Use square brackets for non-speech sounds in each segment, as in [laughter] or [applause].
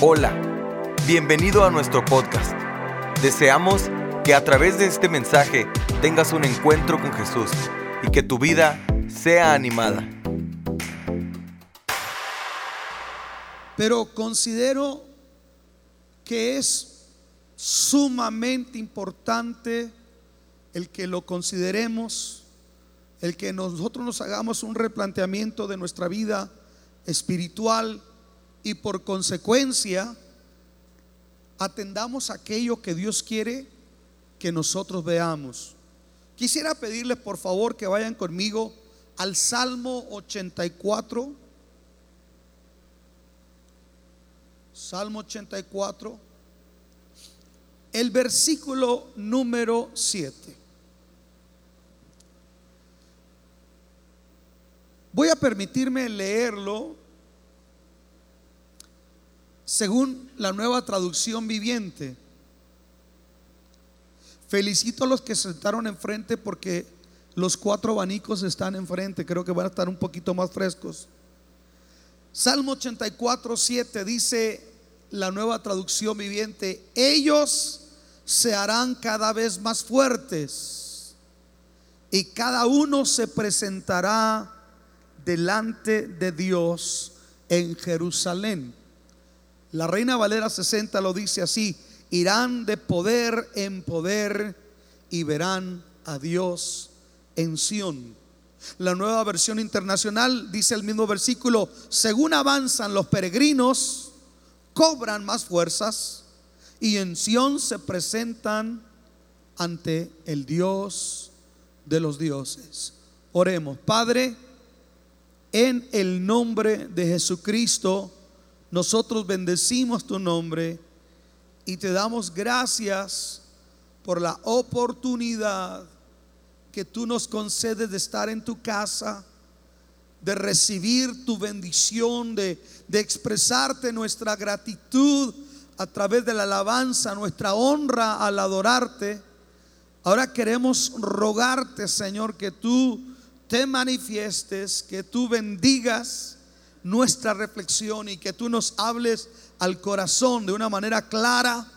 Hola, bienvenido a nuestro podcast. Deseamos que a través de este mensaje tengas un encuentro con Jesús y que tu vida sea animada. Pero considero que es sumamente importante el que lo consideremos, el que nosotros nos hagamos un replanteamiento de nuestra vida espiritual y por consecuencia atendamos aquello que Dios quiere que nosotros veamos. Quisiera pedirles por favor que vayan conmigo al Salmo 84. Salmo 84. El versículo número 7. Voy a permitirme leerlo según la nueva traducción viviente. Felicito a los que se sentaron enfrente porque los cuatro abanicos están enfrente. Creo que van a estar un poquito más frescos. Salmo 84, 7 dice la nueva traducción viviente, ellos se harán cada vez más fuertes y cada uno se presentará delante de Dios en Jerusalén. La Reina Valera 60 lo dice así, irán de poder en poder y verán a Dios en Sión. La nueva versión internacional dice el mismo versículo, según avanzan los peregrinos, cobran más fuerzas y en Sión se presentan ante el Dios de los dioses. Oremos, Padre, en el nombre de Jesucristo, nosotros bendecimos tu nombre y te damos gracias por la oportunidad que tú nos concedes de estar en tu casa, de recibir tu bendición, de, de expresarte nuestra gratitud a través de la alabanza, nuestra honra al adorarte. Ahora queremos rogarte, Señor, que tú te manifiestes, que tú bendigas nuestra reflexión y que tú nos hables al corazón de una manera clara,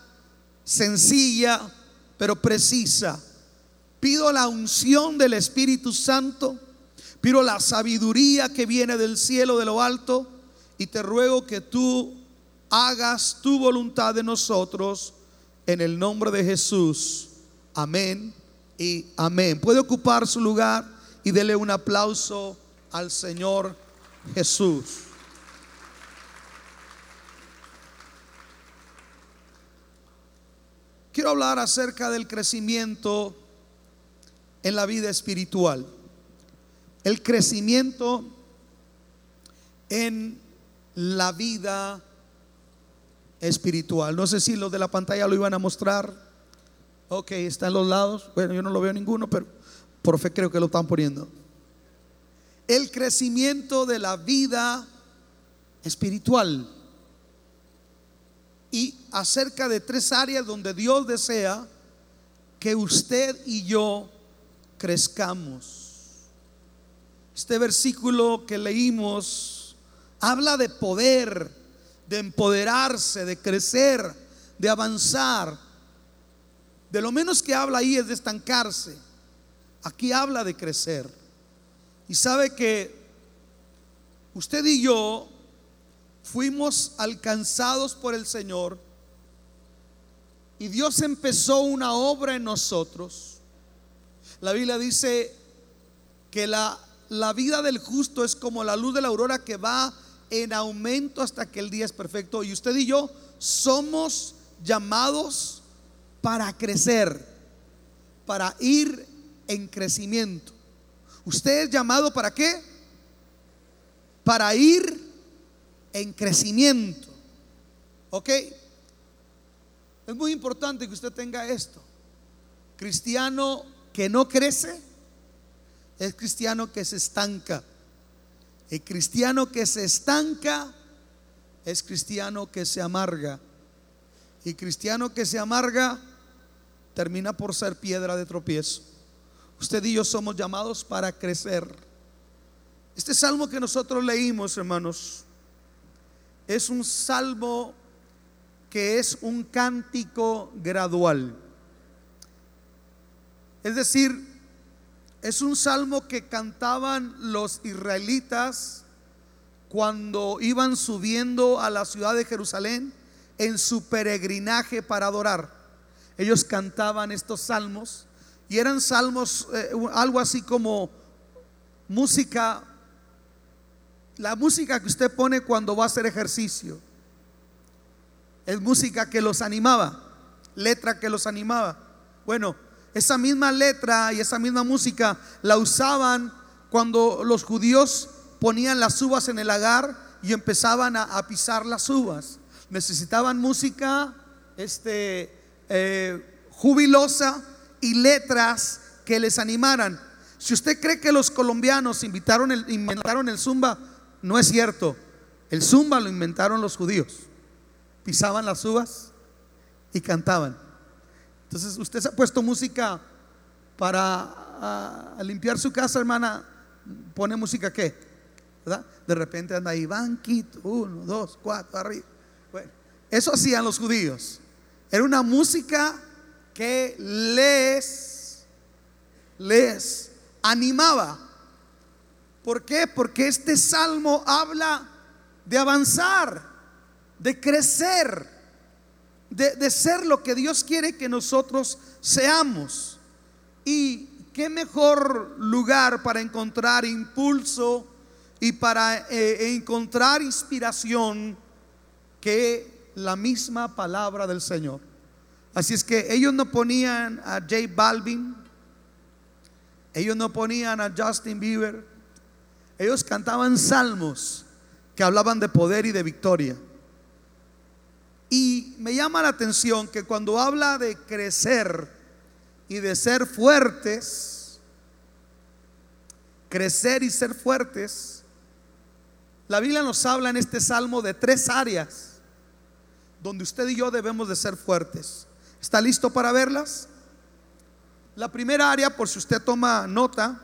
sencilla, pero precisa. Pido la unción del Espíritu Santo, pido la sabiduría que viene del cielo de lo alto y te ruego que tú hagas tu voluntad de nosotros en el nombre de Jesús. Amén y amén. Puede ocupar su lugar y dele un aplauso al Señor Jesús. Quiero hablar acerca del crecimiento en la vida espiritual. El crecimiento en la vida espiritual. No sé si los de la pantalla lo iban a mostrar. Ok, está en los lados. Bueno, yo no lo veo ninguno, pero por fe creo que lo están poniendo el crecimiento de la vida espiritual. Y acerca de tres áreas donde Dios desea que usted y yo crezcamos. Este versículo que leímos habla de poder, de empoderarse, de crecer, de avanzar. De lo menos que habla ahí es de estancarse. Aquí habla de crecer. Y sabe que usted y yo fuimos alcanzados por el Señor y Dios empezó una obra en nosotros. La Biblia dice que la, la vida del justo es como la luz de la aurora que va en aumento hasta que el día es perfecto. Y usted y yo somos llamados para crecer, para ir en crecimiento. Usted es llamado para qué? Para ir en crecimiento. ¿Ok? Es muy importante que usted tenga esto. Cristiano que no crece es cristiano que se estanca. El cristiano que se estanca es cristiano que se amarga. Y cristiano que se amarga termina por ser piedra de tropiezo. Usted y yo somos llamados para crecer. Este salmo que nosotros leímos, hermanos, es un salmo que es un cántico gradual. Es decir, es un salmo que cantaban los israelitas cuando iban subiendo a la ciudad de Jerusalén en su peregrinaje para adorar. Ellos cantaban estos salmos y eran salmos, eh, algo así como música, la música que usted pone cuando va a hacer ejercicio. Es música que los animaba, letra que los animaba. Bueno, esa misma letra y esa misma música la usaban cuando los judíos ponían las uvas en el lagar y empezaban a, pisar las uvas. Necesitaban música este, eh, jubilosa y letras que les animaran. Si usted cree que los colombianos invitaron el, inventaron el zumba, no es cierto. El zumba lo inventaron los judíos. Pisaban las uvas y cantaban. Entonces, usted se ha puesto música para limpiar su casa, hermana. ¿Pone música qué? ¿Verdad? De repente anda ahí, banquito, uno, dos, cuatro, arriba. Bueno, eso hacían los judíos. Era una música que les, les animaba. ¿Por qué? Porque este salmo habla de avanzar, de crecer de, ser lo que Dios quiere que nosotros seamos. Y qué mejor lugar para encontrar impulso y para eh, encontrar inspiración que la misma palabra del Señor. Así es que ellos no ponían a J Balvin, ellos no ponían a Justin Bieber, ellos cantaban salmos que hablaban de poder y de victoria. Y me llama la atención que cuando habla de crecer y de ser fuertes, crecer y ser fuertes, la Biblia nos habla en este salmo de tres áreas donde usted y yo debemos de ser fuertes. ¿Está listo para verlas? La primera área, por si usted toma nota,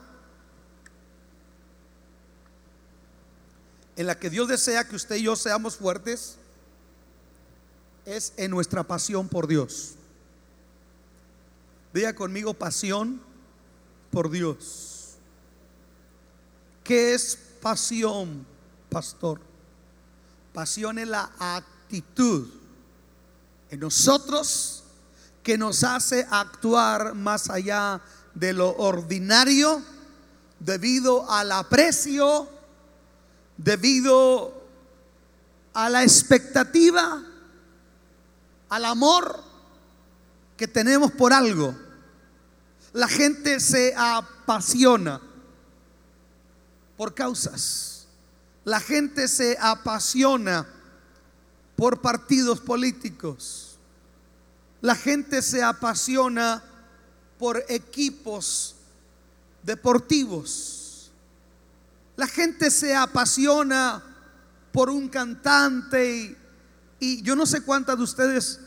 en la que Dios desea que usted y yo seamos fuertes, es en nuestra pasión por Dios. Diga conmigo pasión por Dios. ¿Qué es pasión, pastor? Pasión es la actitud en nosotros que nos hace actuar más allá de lo ordinario debido al aprecio, debido a la expectativa al amor que tenemos por algo. La gente se apasiona por causas. La gente se apasiona por partidos políticos. La gente se apasiona por equipos deportivos. La gente se apasiona por un cantante y yo no sé cuántas de ustedes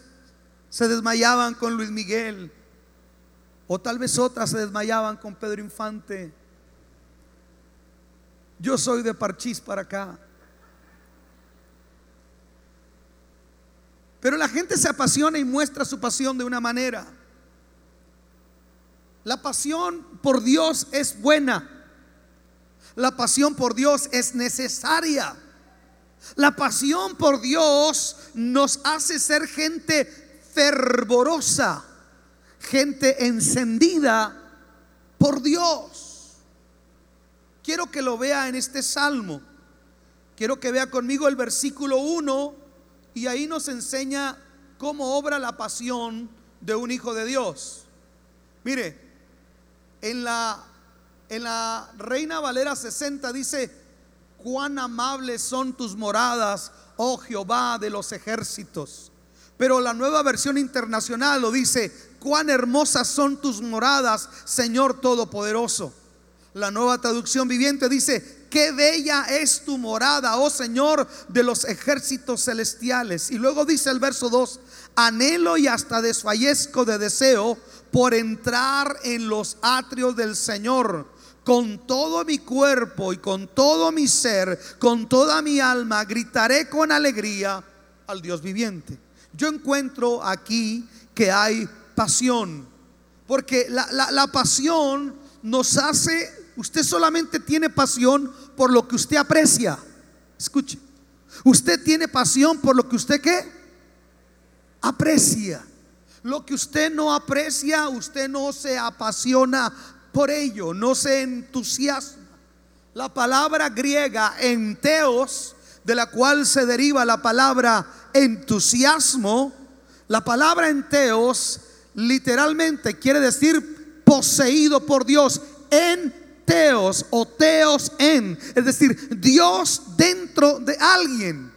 se desmayaban con Luis Miguel, o tal vez otras se desmayaban con Pedro Infante. Yo soy de Parchís para acá. Pero la gente se apasiona y muestra su pasión de una manera. La pasión por Dios es buena. La pasión por Dios es necesaria. La pasión por Dios nos hace ser gente fervorosa, gente encendida por Dios. Quiero que lo vea en este salmo. Quiero que vea conmigo el versículo 1 y ahí nos enseña cómo obra la pasión de un hijo de Dios. Mire, en la, en la Reina Valera 60 dice, cuán amables son tus moradas, oh Jehová de los ejércitos. Pero la nueva versión internacional lo dice, cuán hermosas son tus moradas, Señor Todopoderoso. La nueva traducción viviente dice, qué bella es tu morada, oh Señor de los ejércitos celestiales. Y luego dice el verso 2, anhelo y hasta desfallezco de deseo por entrar en los atrios del Señor con todo mi cuerpo y con todo mi ser, con toda mi alma, gritaré con alegría al Dios viviente. yo encuentro aquí que hay pasión. Porque la, la pasión nos hace, usted solamente tiene pasión por lo que usted aprecia. Escuche, usted tiene pasión por lo que usted qué? Aprecia. Lo que usted no aprecia, usted no se apasiona por ello, no se entusiasma. La palabra griega enteos, de la cual se deriva la palabra entusiasmo, la palabra enteos literalmente quiere decir poseído por Dios, en teos o teos en, es decir, Dios dentro de alguien.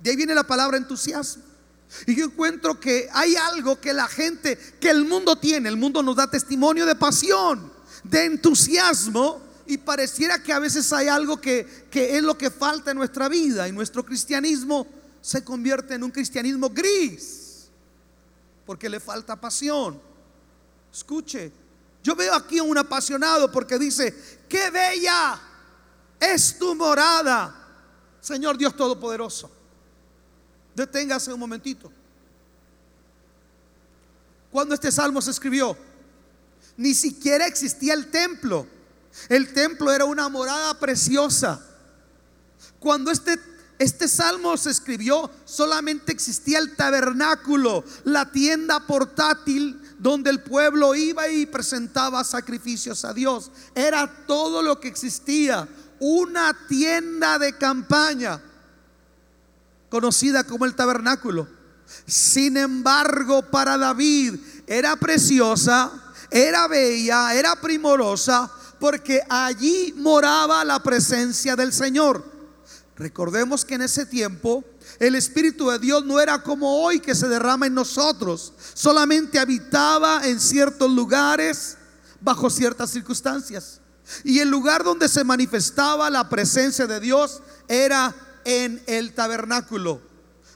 De ahí viene la palabra entusiasmo. Y yo encuentro que hay algo que la gente, que el mundo tiene, el mundo nos da testimonio de pasión, de entusiasmo, y pareciera que a veces hay algo que, que es lo que falta en nuestra vida y nuestro cristianismo se convierte en un cristianismo gris porque le falta pasión. Escuche, yo veo aquí a un apasionado porque dice, qué bella es tu morada, Señor Dios Todopoderoso. Deténgase un momentito. Cuando este salmo se escribió, ni siquiera existía el templo. El templo era una morada preciosa. Cuando este, este salmo se escribió, solamente existía el tabernáculo, la tienda portátil donde el pueblo iba y presentaba sacrificios a Dios. Era todo lo que existía. Una tienda de campaña, conocida como el tabernáculo. Sin embargo, para David era preciosa, era bella, era primorosa, porque allí moraba la presencia del Señor. Recordemos que en ese tiempo el Espíritu de Dios no era como hoy que se derrama en nosotros, solamente habitaba en ciertos lugares bajo ciertas circunstancias. Y el lugar donde se manifestaba la presencia de Dios era en el tabernáculo.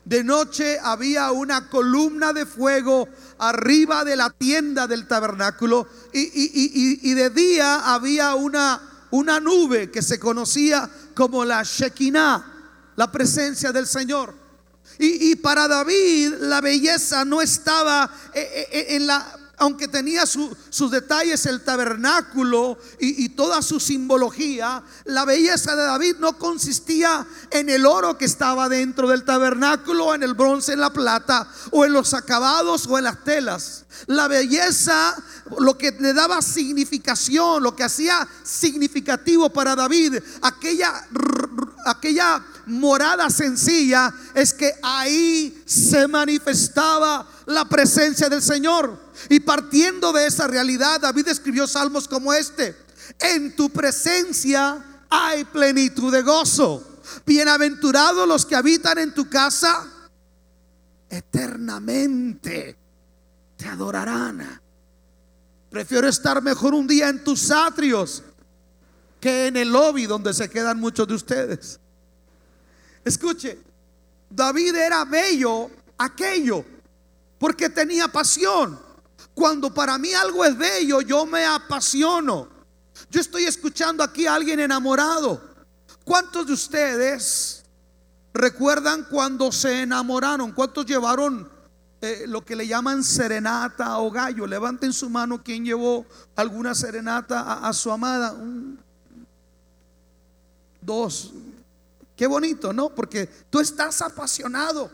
De noche había una columna de fuego arriba de la tienda del tabernáculo y, de día había una, una nube que se conocía como la Shekinah, la presencia del Señor. Y, para David la belleza no estaba eh, eh, en la aunque tenía sus detalles el tabernáculo y, toda su simbología, la belleza de David no consistía en el oro que estaba dentro del tabernáculo, en el bronce, en la plata, o en los acabados o en las telas. La belleza, lo que le daba significación, lo que hacía significativo para David, aquella, aquella morada sencilla, es que ahí se manifestaba la presencia del Señor. Y partiendo de esa realidad, David escribió salmos como este. En tu presencia hay plenitud de gozo. Bienaventurados los que habitan en tu casa, eternamente te adorarán. Prefiero estar mejor un día en tus atrios que en el lobby donde se quedan muchos de ustedes. Escuche, David era bello aquello porque tenía pasión. Cuando para mí algo es bello, yo me apasiono. Yo estoy escuchando aquí a alguien enamorado. ¿Cuántos de ustedes recuerdan cuando se enamoraron? ¿Cuántos llevaron eh, lo que le llaman serenata o gallo? Levanten su mano quien llevó alguna serenata a, su amada. Dos. Qué bonito, ¿no? Porque tú estás apasionado.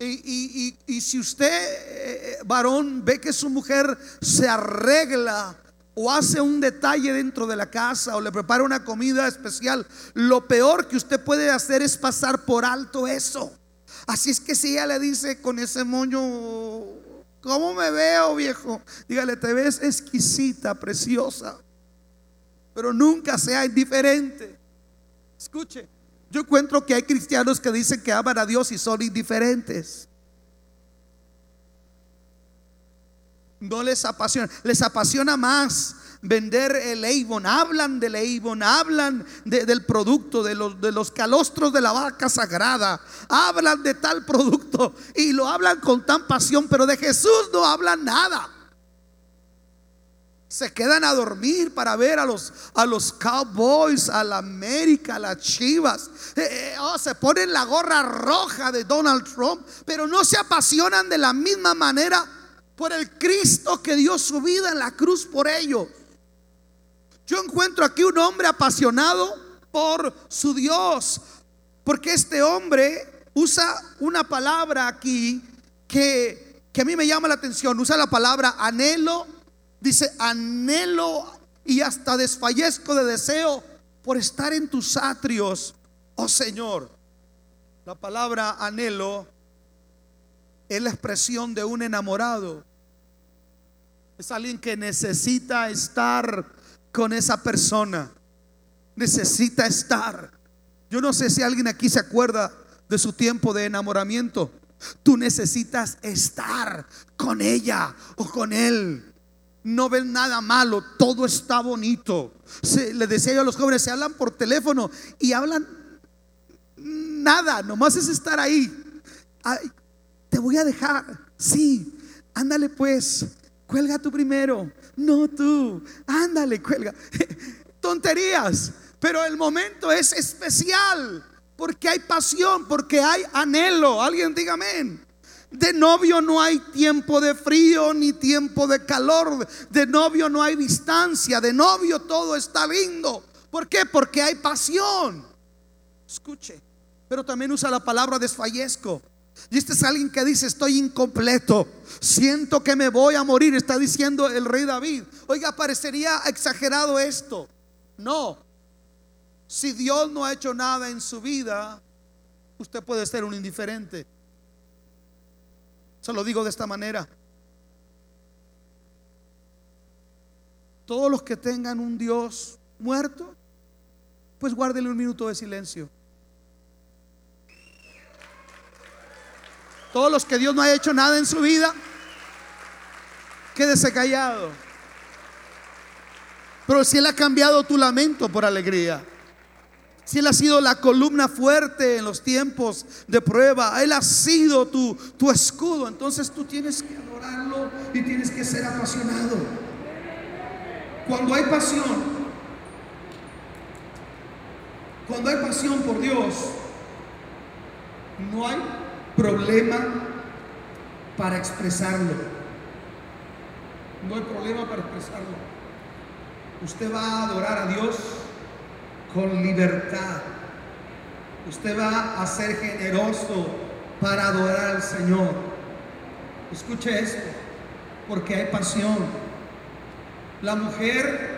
Y, si usted, eh, varón, ve que su mujer se arregla o hace un detalle dentro de la casa o le prepara una comida especial, lo peor que usted puede hacer es pasar por alto eso. Así es que si ella le dice con ese moño, ¿cómo me veo, viejo? Dígale, te ves exquisita, preciosa, pero nunca sea indiferente. Escuche, yo encuentro que hay cristianos que dicen que aman a Dios y son indiferentes. No les apasiona, les apasiona más vender el Avon. Hablan del Avon, hablan del producto, de los, de los calostros de la vaca sagrada. Hablan de tal producto y lo hablan con tan pasión, pero de Jesús no hablan nada. Se quedan a dormir para ver a los, a los Cowboys, a la América, a las Chivas. Eh, eh, oh, se ponen la gorra roja de Donald Trump, pero no se apasionan de la misma manera por el Cristo que dio su vida en la cruz por ellos. Yo encuentro aquí un hombre apasionado por su Dios, porque este hombre usa una palabra aquí que, que a mí me llama la atención, usa la palabra anhelo Dice, anhelo y hasta desfallezco de deseo por estar en tus atrios, oh Señor. La palabra anhelo es la expresión de un enamorado. Es alguien que necesita estar con esa persona. Necesita estar. Yo no sé si alguien aquí se acuerda de su tiempo de enamoramiento. Tú necesitas estar con ella o con él no ven nada malo, todo está bonito. Se, le decía yo a los jóvenes, se hablan por teléfono y hablan nada, nomás es estar ahí. te voy a dejar, sí, ándale pues, cuelga tú primero, no tú, ándale, cuelga. [laughs] Tonterías, pero el momento es especial porque hay pasión, porque hay anhelo. Alguien diga amén. De novio no hay tiempo de frío ni tiempo de calor. De novio no hay distancia. De novio todo está lindo. ¿Por qué? Porque hay pasión. Escuche. Pero también usa la palabra desfallezco. Y este es alguien que dice, estoy incompleto. Siento que me voy a morir. Está diciendo el rey David. Oiga, parecería exagerado esto. No. Si Dios no ha hecho nada en su vida, usted puede ser un indiferente. Lo digo de esta manera. Todos los que tengan un Dios muerto, pues guárdenle un minuto de silencio. Todos los que Dios no ha hecho nada en su vida, quédese callado. Pero si Él ha cambiado tu lamento por alegría. Si Él ha sido la columna fuerte en los tiempos de prueba, Él ha sido tu, tu escudo, entonces tú tienes que adorarlo y tienes que ser apasionado. Cuando hay pasión, cuando hay pasión por Dios, no hay problema para expresarlo. No hay problema para expresarlo. Usted va a adorar a Dios con libertad. Usted va a ser generoso para adorar al Señor. Escuche esto, porque hay pasión. La mujer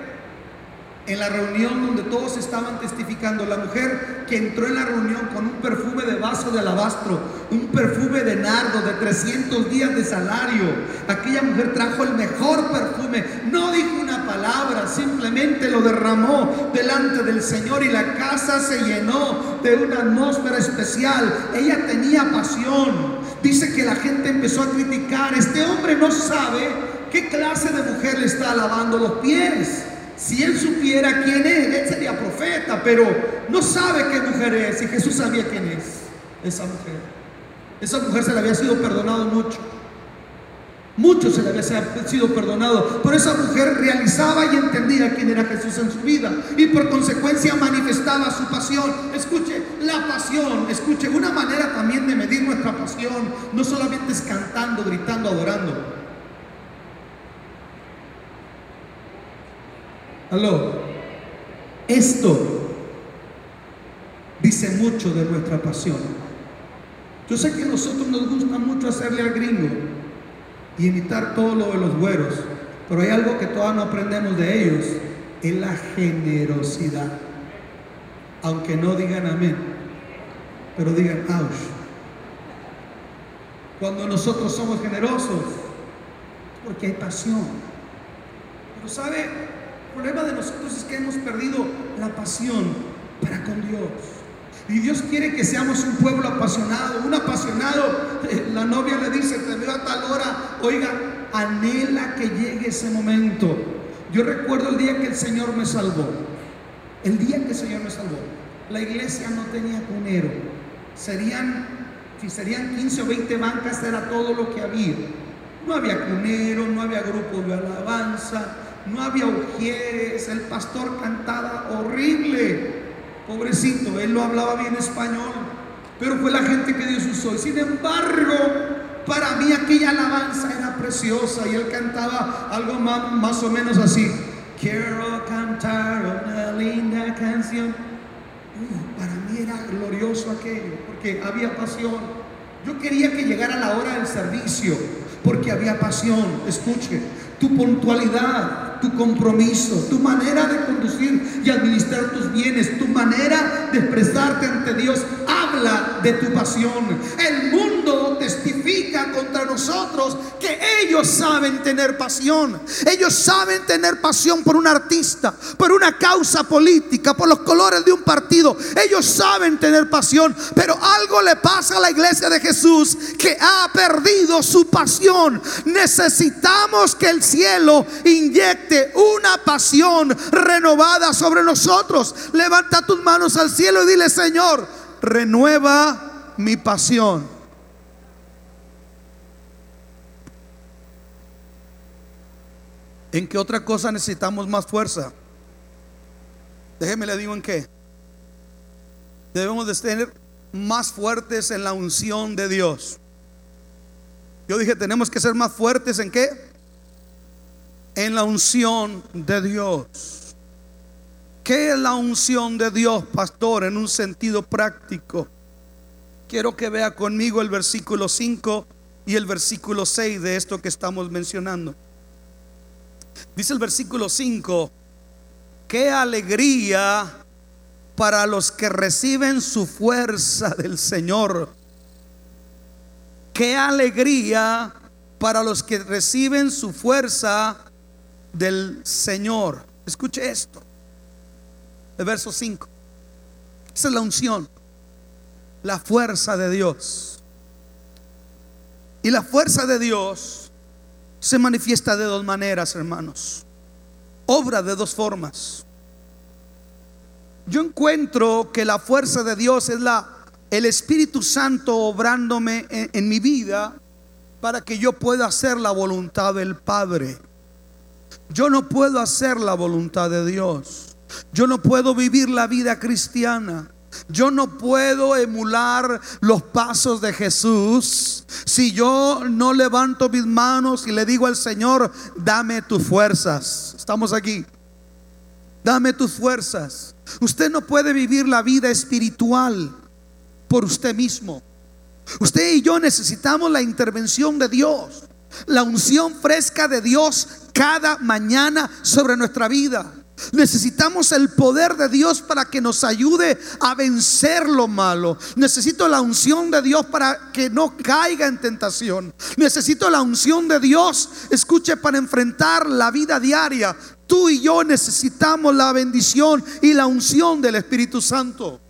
en la reunión donde todos estaban testificando, la mujer que entró en la reunión con un perfume de vaso de alabastro, un perfume de nardo de 300 días de salario, aquella mujer trajo el mejor perfume, no dijo una palabra, simplemente lo derramó delante del Señor y la casa se llenó de una atmósfera especial. Ella tenía pasión. Dice que la gente empezó a criticar, este hombre no sabe qué clase de mujer le está lavando los pies. Si él supiera quién es, él sería profeta, pero no sabe qué mujer es. Y Jesús sabía quién es esa mujer. Esa mujer se le había sido perdonado mucho. Mucho se le había sido perdonado. Pero esa mujer realizaba y entendía quién era Jesús en su vida. Y por consecuencia manifestaba su pasión. Escuche, la pasión. Escuche, una manera también de medir nuestra pasión. No solamente es cantando, gritando, adorando. Aló. Esto dice mucho de nuestra pasión. Yo sé que a nosotros nos gusta mucho hacerle al gringo y imitar todo lo de los güeros, pero hay algo que todavía no aprendemos de ellos, es la generosidad. Aunque no digan amén, pero digan ouch. Cuando nosotros somos generosos, porque hay pasión. Pero sabe, el problema de nosotros es que hemos perdido la pasión para con Dios. Y Dios quiere que seamos un pueblo apasionado, un apasionado. Eh, la novia le dice, te veo a tal hora, oiga, anhela que llegue ese momento. Yo recuerdo el día que el Señor me salvó. El día que el Señor me salvó. La iglesia no tenía cunero. Serían, si serían 15 o 20 bancas, era todo lo que había. No había cunero, no había grupo de alabanza, no había ujieres, el pastor cantaba horrible. Pobrecito, él no hablaba bien español, pero fue la gente que Dios usó. Sin embargo, para mí aquella alabanza era preciosa y él cantaba algo más, más o menos así. Quiero cantar una linda canción. Para mí era glorioso aquello, porque había pasión. Yo quería que llegara la hora del servicio, porque había pasión. Escuche, tu puntualidad, tu compromiso, tu manera de conducir y administrar tus bienes, tu manera de expresarte ante Dios, de tu pasión. El mundo testifica contra nosotros que ellos saben tener pasión. Ellos saben tener pasión por un artista, por una causa política, por los colores de un partido. Ellos saben tener pasión, pero algo le pasa a la iglesia de Jesús que ha perdido su pasión. Necesitamos que el cielo inyecte una pasión renovada sobre nosotros. Levanta tus manos al cielo y dile, Señor, renueva mi pasión. ¿En qué otra cosa necesitamos más fuerza? Déjeme le digo en qué. Debemos de tener más fuertes en la unción de Dios. Yo dije, tenemos que ser más fuertes en qué? En la unción de Dios. ¿Qué es la unción de Dios, pastor, en un sentido práctico? Quiero que vea conmigo el versículo 5 y el versículo 6 de esto que estamos mencionando. Dice el versículo 5, qué alegría para los que reciben su fuerza del Señor. Qué alegría para los que reciben su fuerza del Señor. Escuche esto. El verso 5. Esa es la unción. La fuerza de Dios. Y la fuerza de Dios se manifiesta de dos maneras, hermanos. Obra de dos formas. Yo encuentro que la fuerza de Dios es la el Espíritu Santo obrándome en, en mi vida para que yo pueda hacer la voluntad del Padre. Yo no puedo hacer la voluntad de Dios. Yo no puedo vivir la vida cristiana yo no puedo emular los pasos de Jesús si yo no levanto mis manos y le digo al Señor, dame tus fuerzas. Estamos aquí. Dame tus fuerzas. Usted no puede vivir la vida espiritual por usted mismo. Usted y yo necesitamos la intervención de Dios, la unción fresca de Dios cada mañana sobre nuestra vida. Necesitamos el poder de Dios para que nos ayude a vencer lo malo. Necesito la unción de Dios para que no caiga en tentación. Necesito la unción de Dios, escuche, para enfrentar la vida diaria. Tú y yo necesitamos la bendición y la unción del Espíritu Santo.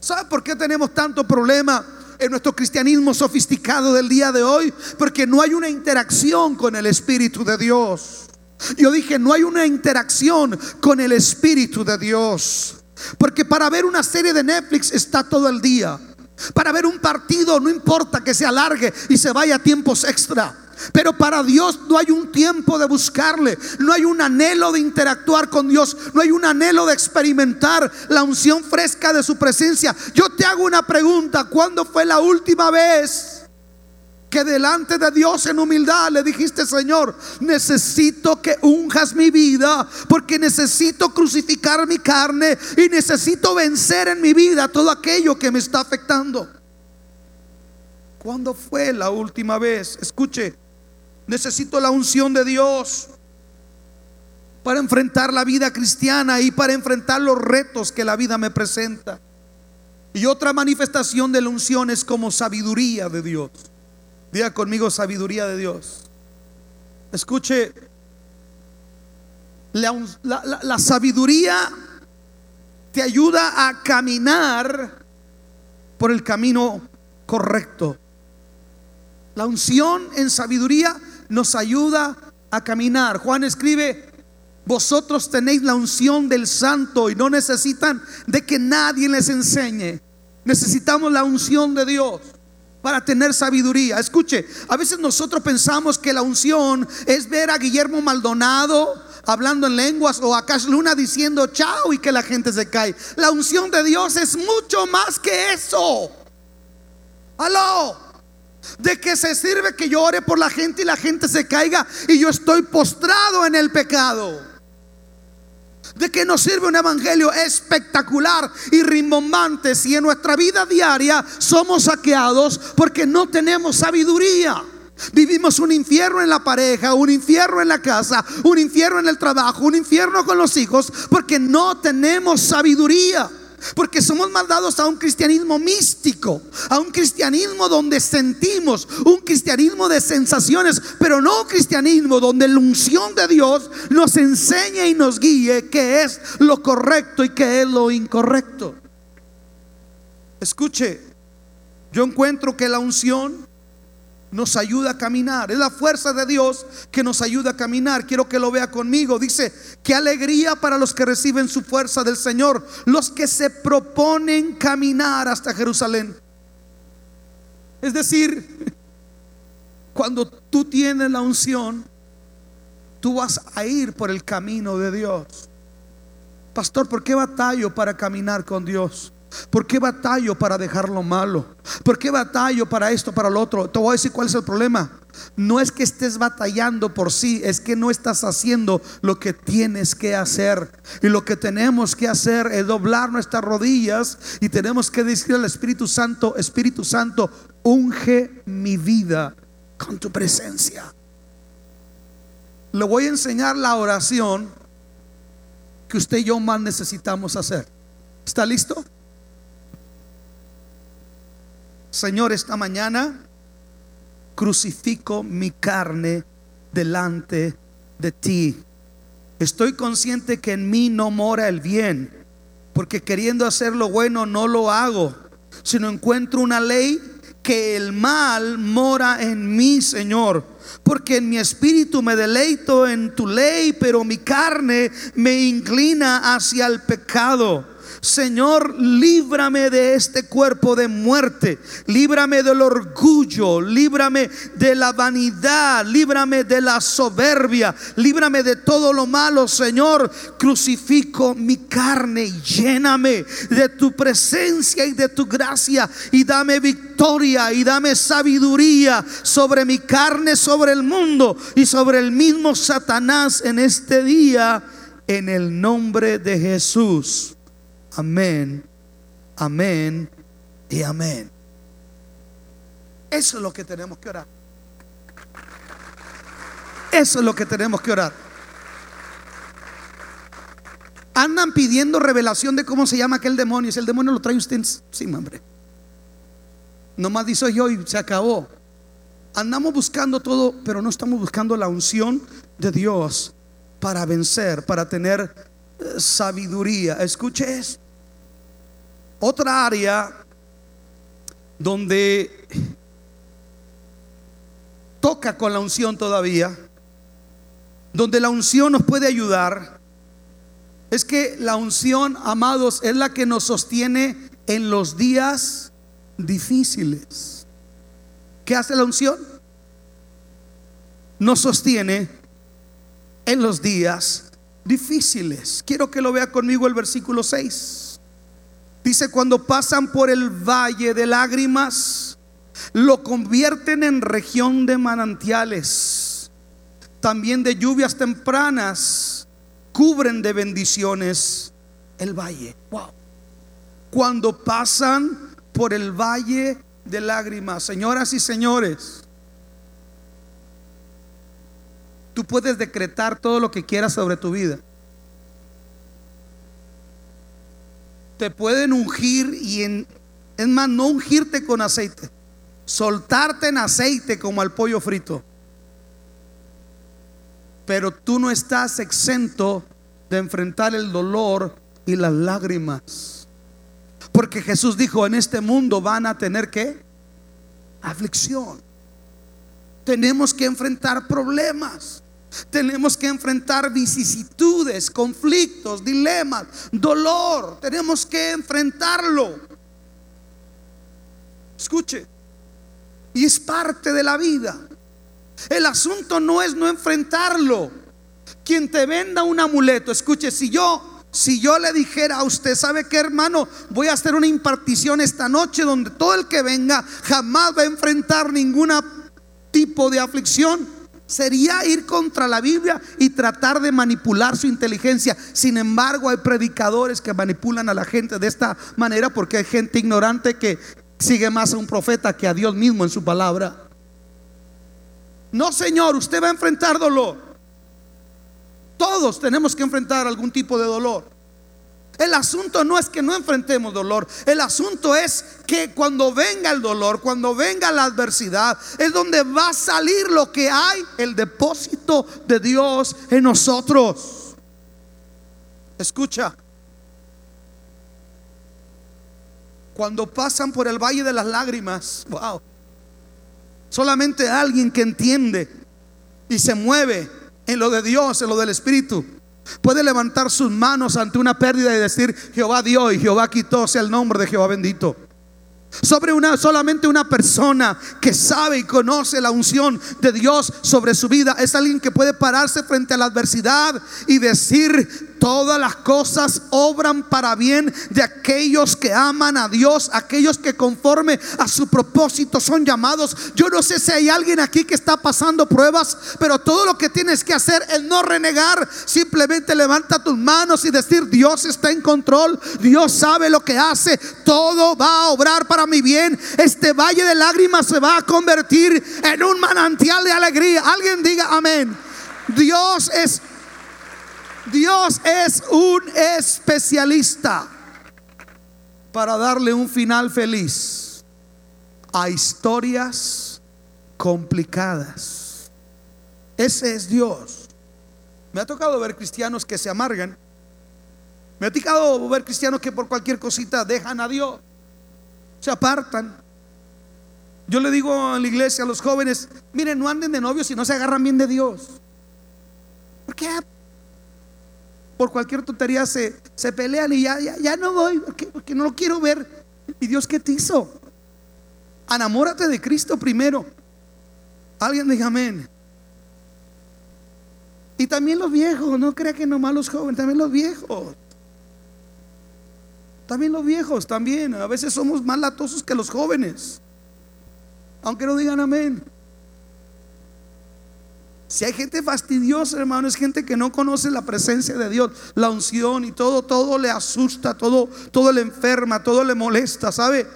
¿Sabe por qué tenemos tanto problema? en nuestro cristianismo sofisticado del día de hoy, porque no hay una interacción con el Espíritu de Dios. Yo dije, no hay una interacción con el Espíritu de Dios. Porque para ver una serie de Netflix está todo el día. Para ver un partido no importa que se alargue y se vaya a tiempos extra. Pero para Dios no hay un tiempo de buscarle, no hay un anhelo de interactuar con Dios, no hay un anhelo de experimentar la unción fresca de su presencia. Yo te hago una pregunta, ¿cuándo fue la última vez que delante de Dios en humildad le dijiste, Señor, necesito que unjas mi vida porque necesito crucificar mi carne y necesito vencer en mi vida todo aquello que me está afectando. ¿Cuándo fue la última vez? Escuche, necesito la unción de Dios para enfrentar la vida cristiana y para enfrentar los retos que la vida me presenta. Y otra manifestación de la unción es como sabiduría de Dios. Diga conmigo sabiduría de Dios. Escuche, la, sabiduría te ayuda a caminar por el camino correcto. La unción en sabiduría nos ayuda a caminar. Juan escribe, vosotros tenéis la unción del santo y no necesitan de que nadie les enseñe. Necesitamos la unción de Dios para tener sabiduría. Escuche, a veces nosotros pensamos que la unción es ver a Guillermo Maldonado hablando en lenguas o a Cash Luna diciendo chao y que la gente se cae. La unción de Dios es mucho más que eso. Aló. ¿De qué se sirve que yo ore por la gente y la gente se caiga y yo estoy postrado en el pecado? ¿De qué nos sirve un evangelio espectacular y rimbombante si en nuestra vida diaria somos saqueados porque no tenemos sabiduría? Vivimos un infierno en la pareja, un infierno en la casa, un infierno en el trabajo, un infierno con los hijos, porque no tenemos sabiduría. Porque somos mandados a un cristianismo místico, a un cristianismo donde sentimos, un cristianismo de sensaciones, pero no un cristianismo donde la unción de Dios nos enseñe y nos guíe qué es lo correcto y qué es lo incorrecto. Escuche, yo encuentro que la unción nos ayuda a caminar. Es la fuerza de Dios que nos ayuda a caminar. Quiero que lo vea conmigo. Dice, qué alegría para los que reciben su fuerza del Señor, los que se proponen caminar hasta Jerusalén. Es decir, [laughs] cuando tú tienes la unción, tú vas a ir por el camino de Dios. Pastor, ¿por qué batallo para caminar con Dios? ¿Por qué batallo para dejar lo malo? ¿Por qué batallo para esto, para lo otro? Te voy a decir cuál es el problema. No es que estés batallando por sí, es que no estás haciendo lo que tienes que hacer. Y lo que tenemos que hacer es doblar nuestras rodillas y tenemos que decir al Espíritu Santo, Espíritu Santo, unge mi vida con tu presencia. Le voy a enseñar la oración que usted y yo más necesitamos hacer. ¿Está listo? Señor, esta mañana crucifico mi carne delante de ti. Estoy consciente que en mí no mora el bien, porque queriendo hacer lo bueno no lo hago, sino encuentro una ley que el mal mora en mí, Señor. Porque en mi espíritu me deleito en tu ley, pero mi carne me inclina hacia el pecado. Señor, líbrame de este cuerpo de muerte, líbrame del orgullo, líbrame de la vanidad, líbrame de la soberbia, líbrame de todo lo malo, Señor. Crucifico mi carne y lléname de tu presencia y de tu gracia. Y dame victoria y dame sabiduría sobre mi carne, sobre el mundo y sobre el mismo Satanás en este día, en el nombre de Jesús. Amén, amén y amén. Eso es lo que tenemos que orar. Eso es lo que tenemos que orar. Andan pidiendo revelación de cómo se llama aquel demonio. Si el demonio lo trae usted, sí, hombre. Nomás dice yo y se acabó. Andamos buscando todo, pero no estamos buscando la unción de Dios para vencer, para tener eh, sabiduría. Escuche esto. Otra área donde toca con la unción todavía, donde la unción nos puede ayudar, es que la unción, amados, es la que nos sostiene en los días difíciles. ¿Qué hace la unción? Nos sostiene en los días difíciles. Quiero que lo vea conmigo el versículo 6. Dice, cuando pasan por el valle de lágrimas, lo convierten en región de manantiales. También de lluvias tempranas, cubren de bendiciones el valle. Cuando pasan por el valle de lágrimas, señoras y señores, tú puedes decretar todo lo que quieras sobre tu vida. Te pueden ungir y en, es más, no ungirte con aceite, soltarte en aceite como al pollo frito. Pero tú no estás exento de enfrentar el dolor y las lágrimas. Porque Jesús dijo, en este mundo van a tener que aflicción. Tenemos que enfrentar problemas. Tenemos que enfrentar vicisitudes, conflictos, dilemas, dolor. Tenemos que enfrentarlo. Escuche. Y es parte de la vida. El asunto no es no enfrentarlo. Quien te venda un amuleto, escuche, si yo si yo le dijera a usted, ¿sabe qué hermano? Voy a hacer una impartición esta noche donde todo el que venga jamás va a enfrentar ningún tipo de aflicción. Sería ir contra la Biblia y tratar de manipular su inteligencia. Sin embargo, hay predicadores que manipulan a la gente de esta manera porque hay gente ignorante que sigue más a un profeta que a Dios mismo en su palabra. No, Señor, usted va a enfrentar dolor. Todos tenemos que enfrentar algún tipo de dolor. El asunto no es que no enfrentemos dolor. El asunto es que cuando venga el dolor, cuando venga la adversidad, es donde va a salir lo que hay, el depósito de Dios en nosotros. Escucha. Cuando pasan por el valle de las lágrimas, wow. Solamente alguien que entiende y se mueve en lo de Dios, en lo del Espíritu. Puede levantar sus manos ante una pérdida y decir, Jehová dio y Jehová quitó, sea el nombre de Jehová bendito. Sobre una solamente una persona que sabe y conoce la unción de Dios sobre su vida es alguien que puede pararse frente a la adversidad y decir Todas las cosas obran para bien de aquellos que aman a Dios, aquellos que conforme a su propósito son llamados. Yo no sé si hay alguien aquí que está pasando pruebas, pero todo lo que tienes que hacer es no renegar. Simplemente levanta tus manos y decir, Dios está en control, Dios sabe lo que hace, todo va a obrar para mi bien. Este valle de lágrimas se va a convertir en un manantial de alegría. Alguien diga amén. Dios es Dios es un especialista para darle un final feliz a historias complicadas. Ese es Dios. Me ha tocado ver cristianos que se amargan. Me ha tocado ver cristianos que por cualquier cosita dejan a Dios. Se apartan. Yo le digo en la iglesia a los jóvenes, miren, no anden de novios si no se agarran bien de Dios. ¿Por qué? por cualquier tontería se, se pelean y ya, ya, no voy porque, no lo quiero ver. ¿Y Dios qué te hizo? Enamórate de Cristo primero. Alguien diga amén. Y también los viejos, no crea que nomás los jóvenes, también los viejos. También los viejos, también. A veces somos más latosos que los jóvenes. Aunque no digan amén. Si hay gente fastidiosa, hermano, es gente que no conoce la presencia de Dios, la unción y todo, todo le asusta, todo, todo le enferma, todo le molesta, ¿sabe?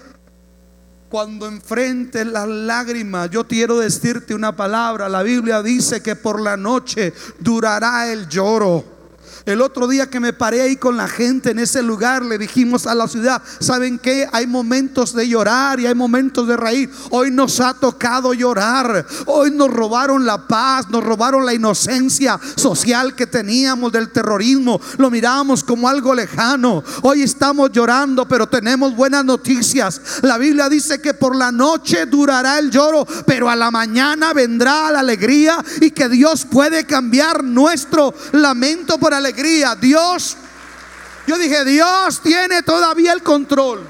Cuando enfrentes las lágrimas, yo quiero decirte una palabra. La Biblia dice que por la noche durará el lloro. El otro día que me paré ahí con la gente en ese lugar, le dijimos a la ciudad, ¿saben qué? Hay momentos de llorar y hay momentos de reír. Hoy nos ha tocado llorar. Hoy nos robaron la paz, nos robaron la inocencia social que teníamos del terrorismo. Lo miramos como algo lejano. Hoy estamos llorando, pero tenemos buenas noticias. La Biblia dice que por la noche durará el lloro, pero a la mañana vendrá la alegría y que Dios puede cambiar nuestro lamento por alegría Dios, yo dije, Dios tiene todavía el control.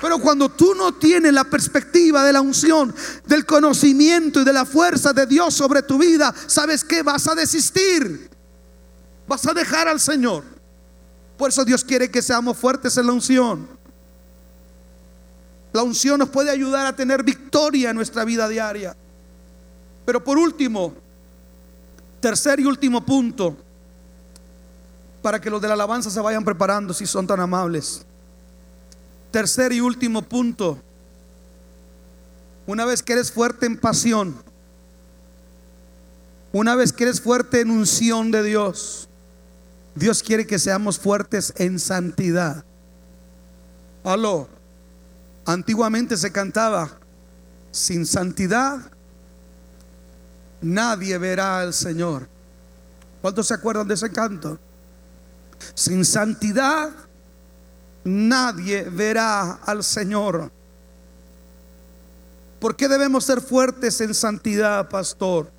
Pero cuando tú no tienes la perspectiva de la unción, del conocimiento y de la fuerza de Dios sobre tu vida, ¿sabes qué? Vas a desistir. Vas a dejar al Señor. Por eso Dios quiere que seamos fuertes en la unción. La unción nos puede ayudar a tener victoria en nuestra vida diaria. Pero por último, tercer y último punto, para que los de la alabanza se vayan preparando si son tan amables. Tercer y último punto. Una vez que eres fuerte en pasión, una vez que eres fuerte en unción de Dios, Dios quiere que seamos fuertes en santidad. Aló. Antiguamente se cantaba, sin santidad nadie verá al Señor. ¿Cuántos se acuerdan de ese canto? Sin santidad nadie verá al Señor. ¿Por qué debemos ser fuertes en santidad, pastor?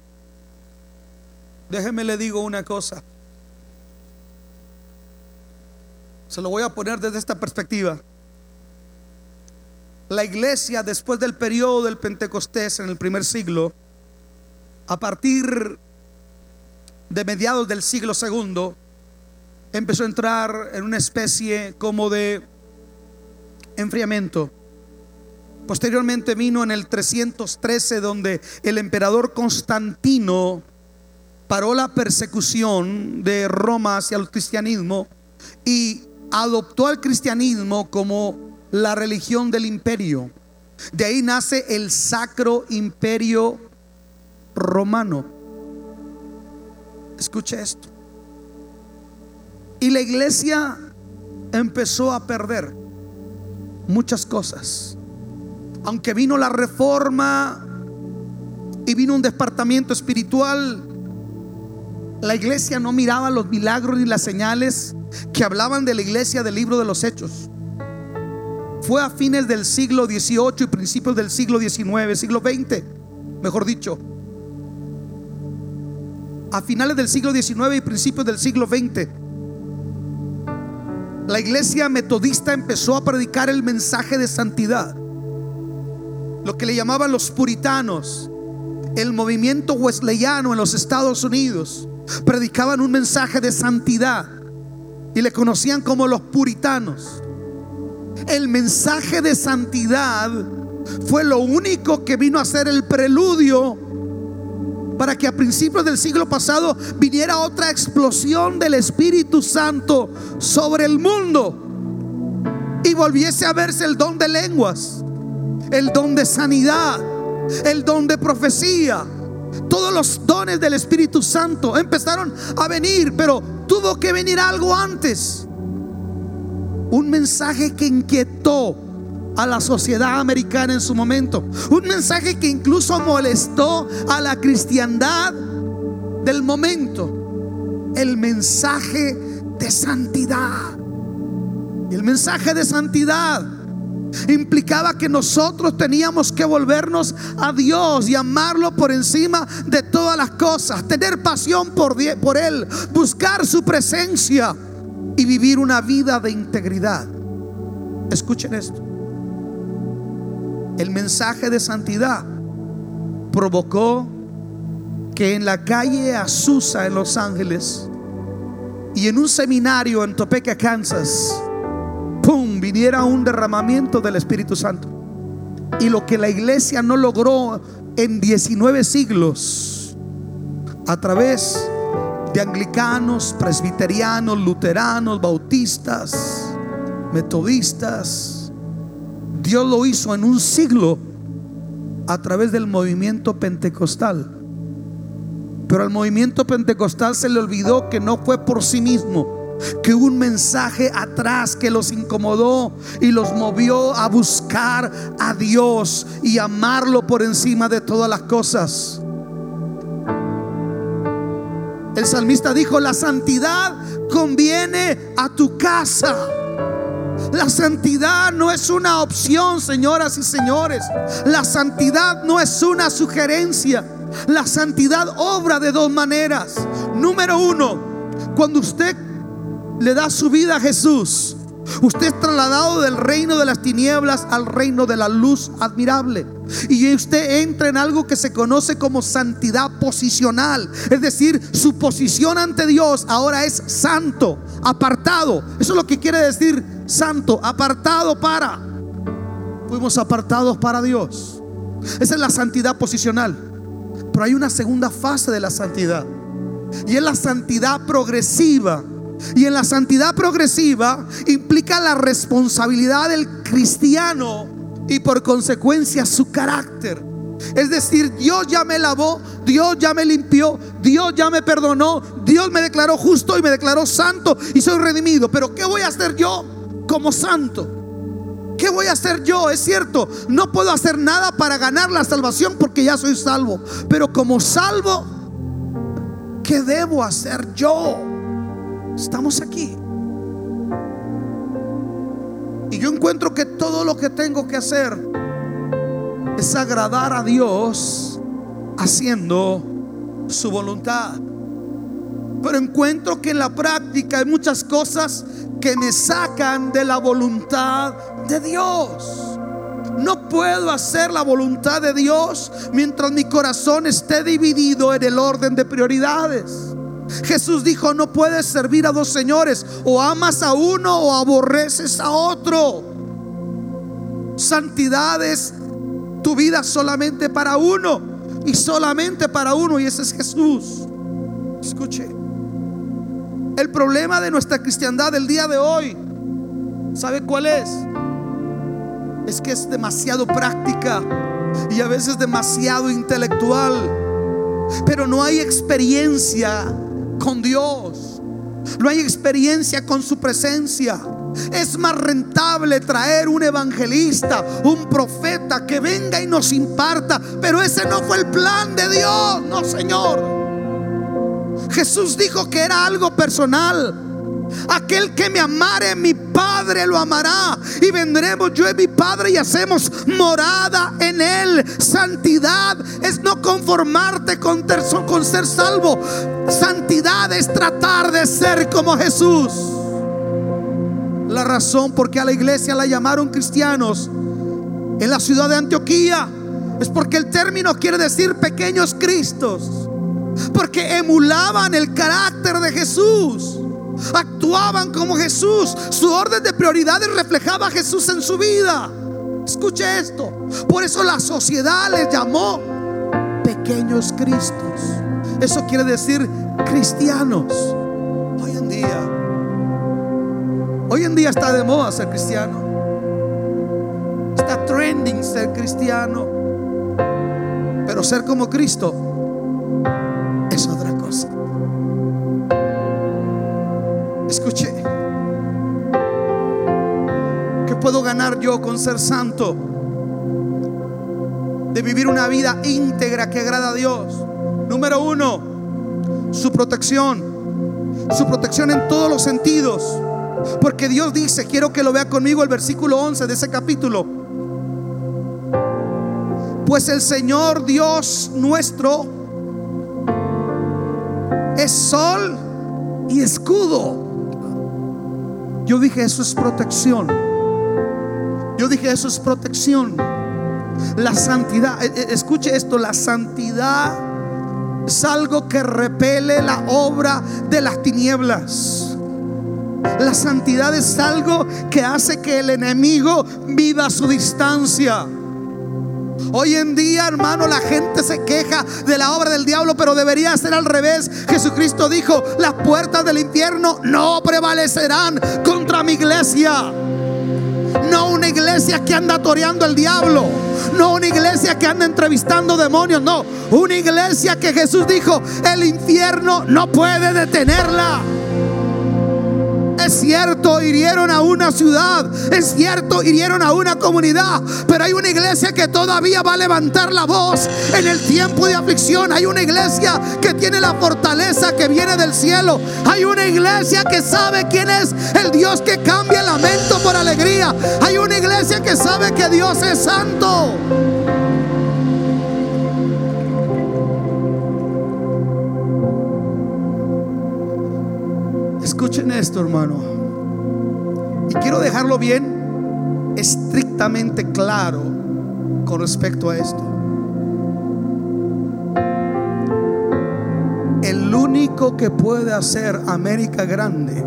Déjeme le digo una cosa. Se lo voy a poner desde esta perspectiva. La iglesia después del periodo del Pentecostés en el primer siglo, a partir de mediados del siglo segundo, empezó a entrar en una especie como de enfriamiento. Posteriormente vino en el 313 donde el emperador Constantino paró la persecución de Roma hacia el cristianismo y adoptó al cristianismo como la religión del imperio. De ahí nace el Sacro Imperio Romano. Escuche esto. Y la iglesia empezó a perder muchas cosas. Aunque vino la reforma y vino un departamento espiritual, la iglesia no miraba los milagros ni las señales que hablaban de la iglesia del libro de los hechos. Fue a fines del siglo XVIII y principios del siglo XIX, siglo XX, mejor dicho. A finales del siglo XIX y principios del siglo XX, la iglesia metodista empezó a predicar el mensaje de santidad. Lo que le llamaban los puritanos, el movimiento wesleyano en los Estados Unidos, predicaban un mensaje de santidad y le conocían como los puritanos. El mensaje de santidad fue lo único que vino a ser el preludio para que a principios del siglo pasado viniera otra explosión del Espíritu Santo sobre el mundo y volviese a verse el don de lenguas, el don de sanidad, el don de profecía. Todos los dones del Espíritu Santo empezaron a venir, pero tuvo que venir algo antes. Un mensaje que inquietó a la sociedad americana en su momento. Un mensaje que incluso molestó a la cristiandad del momento. El mensaje de santidad. El mensaje de santidad implicaba que nosotros teníamos que volvernos a Dios y amarlo por encima de todas las cosas, tener pasión por, por Él, buscar su presencia y vivir una vida de integridad. Escuchen esto. El mensaje de santidad provocó que en la calle Azusa en Los Ángeles y en un seminario en Topeka, Kansas, ¡pum! viniera un derramamiento del Espíritu Santo. Y lo que la iglesia no logró en 19 siglos, a través de anglicanos, presbiterianos, luteranos, bautistas, metodistas. Dios lo hizo en un siglo a través del movimiento pentecostal. Pero al movimiento pentecostal se le olvidó que no fue por sí mismo, que hubo un mensaje atrás que los incomodó y los movió a buscar a Dios y amarlo por encima de todas las cosas. El salmista dijo, la santidad conviene a tu casa. La santidad no es una opción, señoras y señores. La santidad no es una sugerencia. La santidad obra de dos maneras. Número uno, cuando usted le da su vida a Jesús, usted es trasladado del reino de las tinieblas al reino de la luz admirable. Y usted entra en algo que se conoce como santidad posicional. Es decir, su posición ante Dios ahora es santo, apartado. Eso es lo que quiere decir santo, apartado para. Fuimos apartados para Dios. Esa es la santidad posicional. Pero hay una segunda fase de la santidad. Y es la santidad progresiva. Y en la santidad progresiva implica la responsabilidad del cristiano y por consecuencia su carácter. Es decir, Dios ya me lavó, Dios ya me limpió, Dios ya me perdonó, Dios me declaró justo y me declaró santo y soy redimido. Pero ¿qué voy a hacer yo como santo? ¿Qué voy a hacer yo? Es cierto, no puedo hacer nada para ganar la salvación porque ya soy salvo. Pero como salvo, ¿qué debo hacer yo? Estamos aquí. Y yo encuentro que todo lo que tengo que hacer es agradar a Dios haciendo su voluntad. Pero encuentro que en la práctica hay muchas cosas que me sacan de la voluntad de Dios. No puedo hacer la voluntad de Dios mientras mi corazón esté dividido en el orden de prioridades. Jesús dijo, no puedes servir a dos señores, o amas a uno o aborreces a otro. Santidad es tu vida solamente para uno y solamente para uno, y ese es Jesús. Escuche, el problema de nuestra cristiandad del día de hoy, ¿sabe cuál es? Es que es demasiado práctica y a veces demasiado intelectual, pero no hay experiencia con Dios. No hay experiencia con su presencia. Es más rentable traer un evangelista, un profeta que venga y nos imparta. Pero ese no fue el plan de Dios, no Señor. Jesús dijo que era algo personal. Aquel que me amare, mi Padre lo amará. Y vendremos yo y mi Padre y hacemos morada en él. Santidad es no conformarte con, con ser salvo. Santidad es tratar de ser como Jesús. La razón por qué a la iglesia la llamaron cristianos en la ciudad de Antioquía es porque el término quiere decir pequeños cristos. Porque emulaban el carácter de Jesús. Actuaban como Jesús. Su orden de prioridades reflejaba a Jesús en su vida. Escuche esto. Por eso la sociedad les llamó pequeños cristos. Eso quiere decir cristianos. Hoy en día, hoy en día está de moda ser cristiano. Está trending ser cristiano. Pero ser como Cristo Escuche, ¿qué puedo ganar yo con ser santo? De vivir una vida íntegra que agrada a Dios. Número uno, su protección. Su protección en todos los sentidos. Porque Dios dice, quiero que lo vea conmigo el versículo 11 de ese capítulo. Pues el Señor Dios nuestro es sol y escudo. Yo dije, eso es protección. Yo dije, eso es protección. La santidad, e, e, escuche esto, la santidad es algo que repele la obra de las tinieblas. La santidad es algo que hace que el enemigo viva a su distancia. Hoy en día, hermano, la gente se queja de la obra del diablo, pero debería ser al revés. Jesucristo dijo, las puertas del infierno no prevalecerán contra mi iglesia. No una iglesia que anda toreando el diablo. No una iglesia que anda entrevistando demonios. No, una iglesia que Jesús dijo, el infierno no puede detenerla. Es cierto, hirieron a una ciudad. Es cierto, hirieron a una comunidad. Pero hay una iglesia que todavía va a levantar la voz en el tiempo de aflicción. Hay una iglesia que tiene la fortaleza que viene del cielo. Hay una iglesia que sabe quién es el Dios que cambia el lamento por alegría. Hay una iglesia que sabe que Dios es santo. Esto, hermano. Y quiero dejarlo bien estrictamente claro con respecto a esto. El único que puede hacer América grande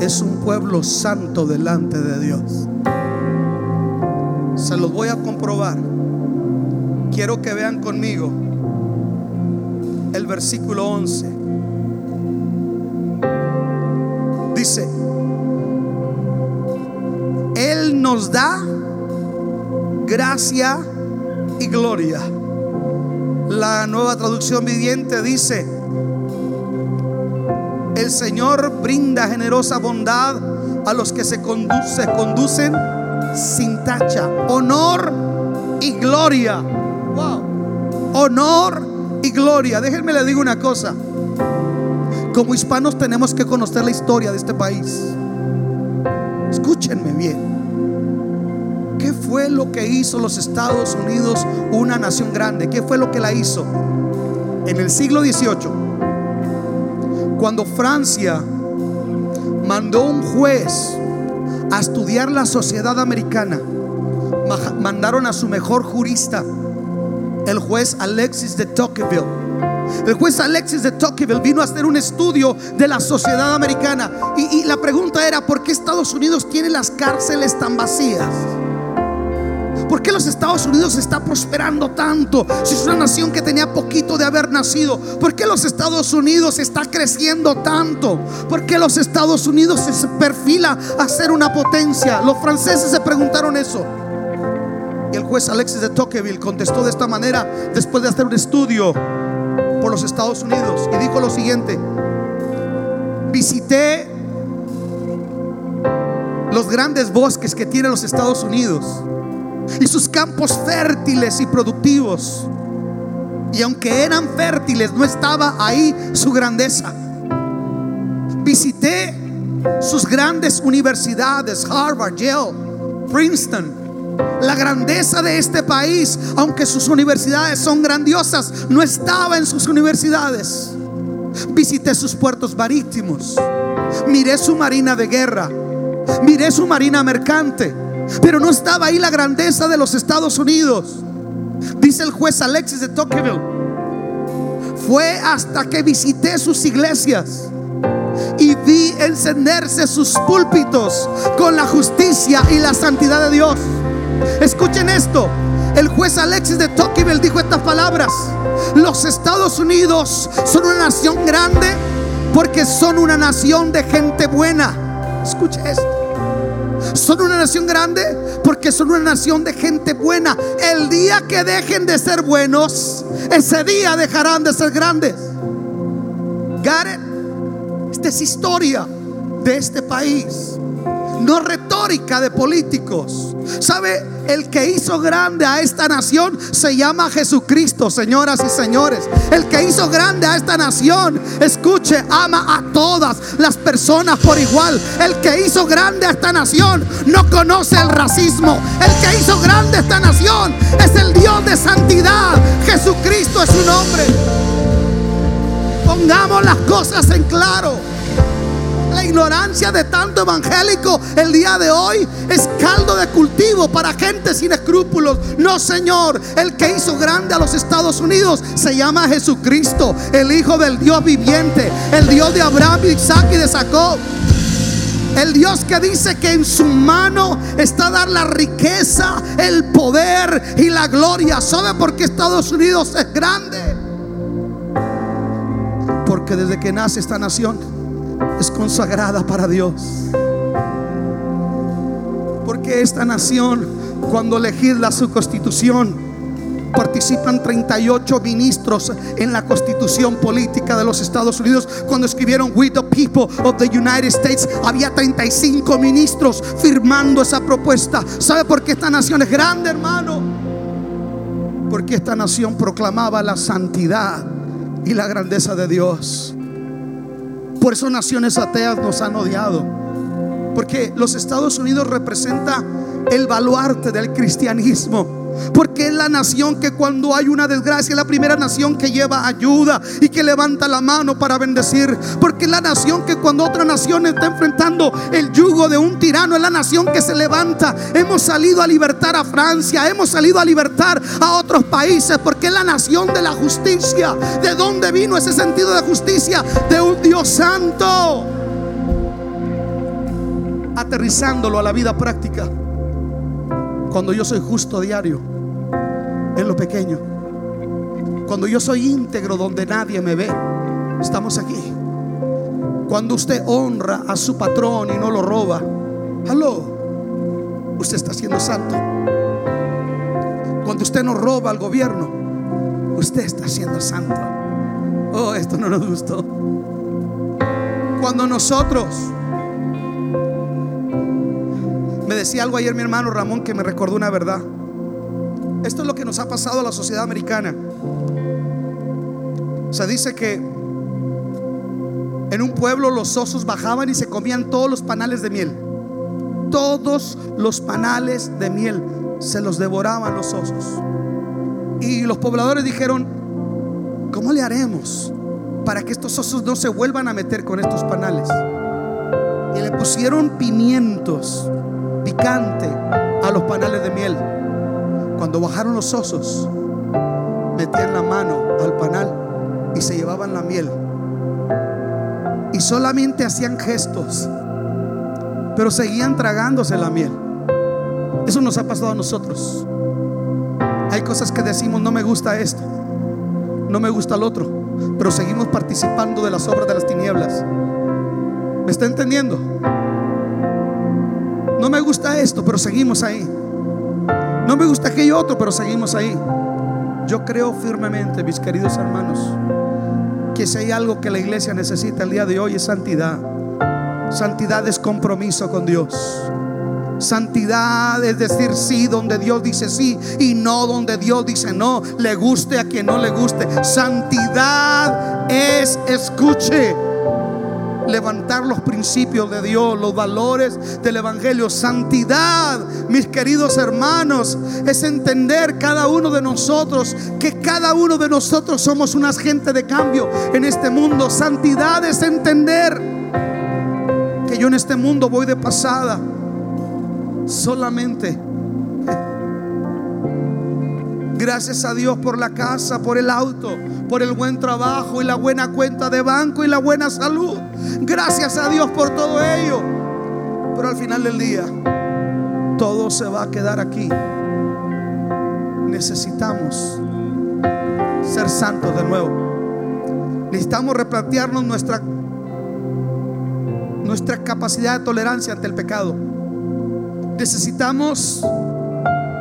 es un pueblo santo delante de Dios. Se los voy a comprobar. Quiero que vean conmigo el versículo 11. Nos da gracia y gloria. La nueva traducción viviente dice, el Señor brinda generosa bondad a los que se, conduce, conducen sin tacha. Honor y gloria. Wow. Honor y gloria. Déjenme le digo una cosa. Como hispanos tenemos que conocer la historia de este país. Escúchenme bien. ¿Qué fue lo que hizo los Estados Unidos una nación grande? ¿Qué fue lo que la hizo? En el siglo XVIII, cuando Francia mandó un juez a estudiar la sociedad americana, mandaron a su mejor jurista, el juez Alexis de Tocqueville El juez Alexis de Tocqueville vino a hacer un estudio de la sociedad americana y, y la pregunta era, ¿por qué Estados Unidos tiene las cárceles tan vacías? ¿Por qué los Estados Unidos está prosperando tanto? Si es una nación que tenía poquito de haber nacido. ¿Por qué los Estados Unidos está creciendo tanto? ¿Por qué los Estados Unidos se perfila a ser una potencia? Los franceses se preguntaron eso. Y el juez Alexis de Tocqueville contestó de esta manera después de hacer un estudio por los Estados Unidos y dijo lo siguiente. Visité los grandes bosques que tiene los Estados Unidos y sus campos fértiles y productivos. Y aunque eran fértiles, no estaba ahí su grandeza. Visité sus grandes universidades, Harvard, Yale, Princeton. La grandeza de este país, aunque sus universidades son grandiosas, no estaba en sus universidades. Visité sus puertos marítimos. Miré su marina de guerra. Miré su marina mercante pero no estaba ahí la grandeza de los Estados Unidos. Dice el juez Alexis de Tocqueville. Fue hasta que visité sus iglesias y vi encenderse sus púlpitos con la justicia y la santidad de Dios. Escuchen esto. El juez Alexis de Tocqueville dijo estas palabras. Los Estados Unidos son una nación grande porque son una nación de gente buena. Escuche esto. Son una nación grande porque son una nación de gente buena. El día que dejen de ser buenos, ese día dejarán de ser grandes. Gareth, esta es historia de este país no retórica de políticos. ¿Sabe? El que hizo grande a esta nación se llama Jesucristo, señoras y señores. El que hizo grande a esta nación, escuche, ama a todas las personas por igual. El que hizo grande a esta nación no conoce el racismo. El que hizo grande a esta nación es el Dios de santidad. Jesucristo es su nombre. Pongamos las cosas en claro. La ignorancia de tanto evangélico el día de hoy es caldo de cultivo para gente sin escrúpulos. No, Señor, el que hizo grande a los Estados Unidos se llama Jesucristo, el Hijo del Dios viviente, el Dios de Abraham, Isaac y de Jacob. El Dios que dice que en su mano está dar la riqueza, el poder y la gloria. ¿Sabe por qué Estados Unidos es grande? Porque desde que nace esta nación es consagrada para Dios. Porque esta nación, cuando legisla su constitución, participan 38 ministros en la constitución política de los Estados Unidos. Cuando escribieron We the People of the United States, había 35 ministros firmando esa propuesta. ¿Sabe por qué esta nación es grande, hermano? Porque esta nación proclamaba la santidad y la grandeza de Dios. Por eso naciones ateas nos han odiado. Porque los Estados Unidos representa el baluarte del cristianismo. Porque es la nación que cuando hay una desgracia, es la primera nación que lleva ayuda y que levanta la mano para bendecir. Porque es la nación que cuando otra nación está enfrentando el yugo de un tirano, es la nación que se levanta. Hemos salido a libertar a Francia, hemos salido a libertar a otros países, porque es la nación de la justicia. ¿De dónde vino ese sentido de justicia? De un Dios santo. Aterrizándolo a la vida práctica. Cuando yo soy justo diario en lo pequeño. Cuando yo soy íntegro donde nadie me ve. Estamos aquí. Cuando usted honra a su patrón y no lo roba. Aló. Usted está siendo santo. Cuando usted no roba al gobierno. Usted está siendo santo. Oh, esto no nos gustó. Cuando nosotros decía algo ayer mi hermano Ramón que me recordó una verdad. Esto es lo que nos ha pasado a la sociedad americana. Se dice que en un pueblo los osos bajaban y se comían todos los panales de miel. Todos los panales de miel se los devoraban los osos. Y los pobladores dijeron, ¿cómo le haremos para que estos osos no se vuelvan a meter con estos panales? Y le pusieron pimientos a los panales de miel. Cuando bajaron los osos, metían la mano al panal y se llevaban la miel. Y solamente hacían gestos, pero seguían tragándose la miel. Eso nos ha pasado a nosotros. Hay cosas que decimos, no me gusta esto, no me gusta el otro, pero seguimos participando de las obras de las tinieblas. ¿Me está entendiendo? No me gusta esto, pero seguimos ahí. No me gusta aquello otro, pero seguimos ahí. Yo creo firmemente, mis queridos hermanos, que si hay algo que la iglesia necesita el día de hoy es santidad. Santidad es compromiso con Dios. Santidad es decir sí donde Dios dice sí y no donde Dios dice no. Le guste a quien no le guste. Santidad es escuche levantar los principios de Dios, los valores del Evangelio. Santidad, mis queridos hermanos, es entender cada uno de nosotros que cada uno de nosotros somos un agente de cambio en este mundo. Santidad es entender que yo en este mundo voy de pasada solamente Gracias a Dios por la casa, por el auto, por el buen trabajo y la buena cuenta de banco y la buena salud. Gracias a Dios por todo ello. Pero al final del día, todo se va a quedar aquí. Necesitamos ser santos de nuevo. Necesitamos replantearnos nuestra, nuestra capacidad de tolerancia ante el pecado. Necesitamos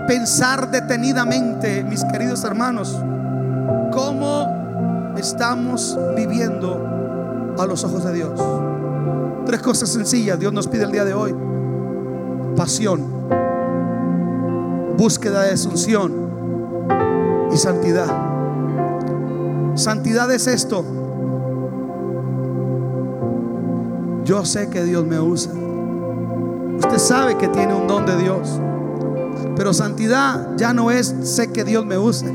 pensar detenidamente, mis queridos hermanos, cómo estamos viviendo a los ojos de Dios. Tres cosas sencillas Dios nos pide el día de hoy. Pasión, búsqueda de asunción y santidad. Santidad es esto. Yo sé que Dios me usa. Usted sabe que tiene un don de Dios. Pero santidad ya no es sé que Dios me use.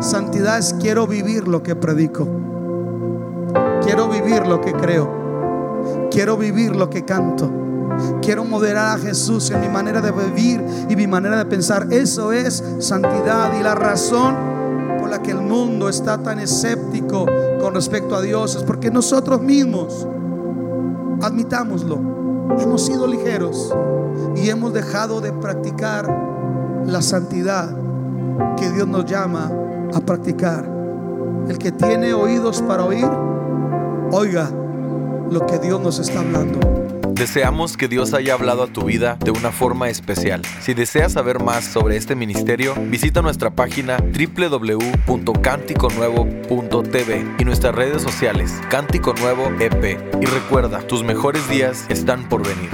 Santidad es quiero vivir lo que predico. Quiero vivir lo que creo. Quiero vivir lo que canto. Quiero moderar a Jesús en mi manera de vivir y mi manera de pensar. Eso es santidad y la razón por la que el mundo está tan escéptico con respecto a Dios es porque nosotros mismos, admitámoslo, hemos sido ligeros y hemos dejado de practicar la santidad que Dios nos llama a practicar. El que tiene oídos para oír, oiga lo que Dios nos está hablando. Deseamos que Dios haya hablado a tu vida de una forma especial. Si deseas saber más sobre este ministerio, visita nuestra página www.canticonuevo.tv y nuestras redes sociales Cántico Nuevo EP. Y recuerda, tus mejores días están por venir.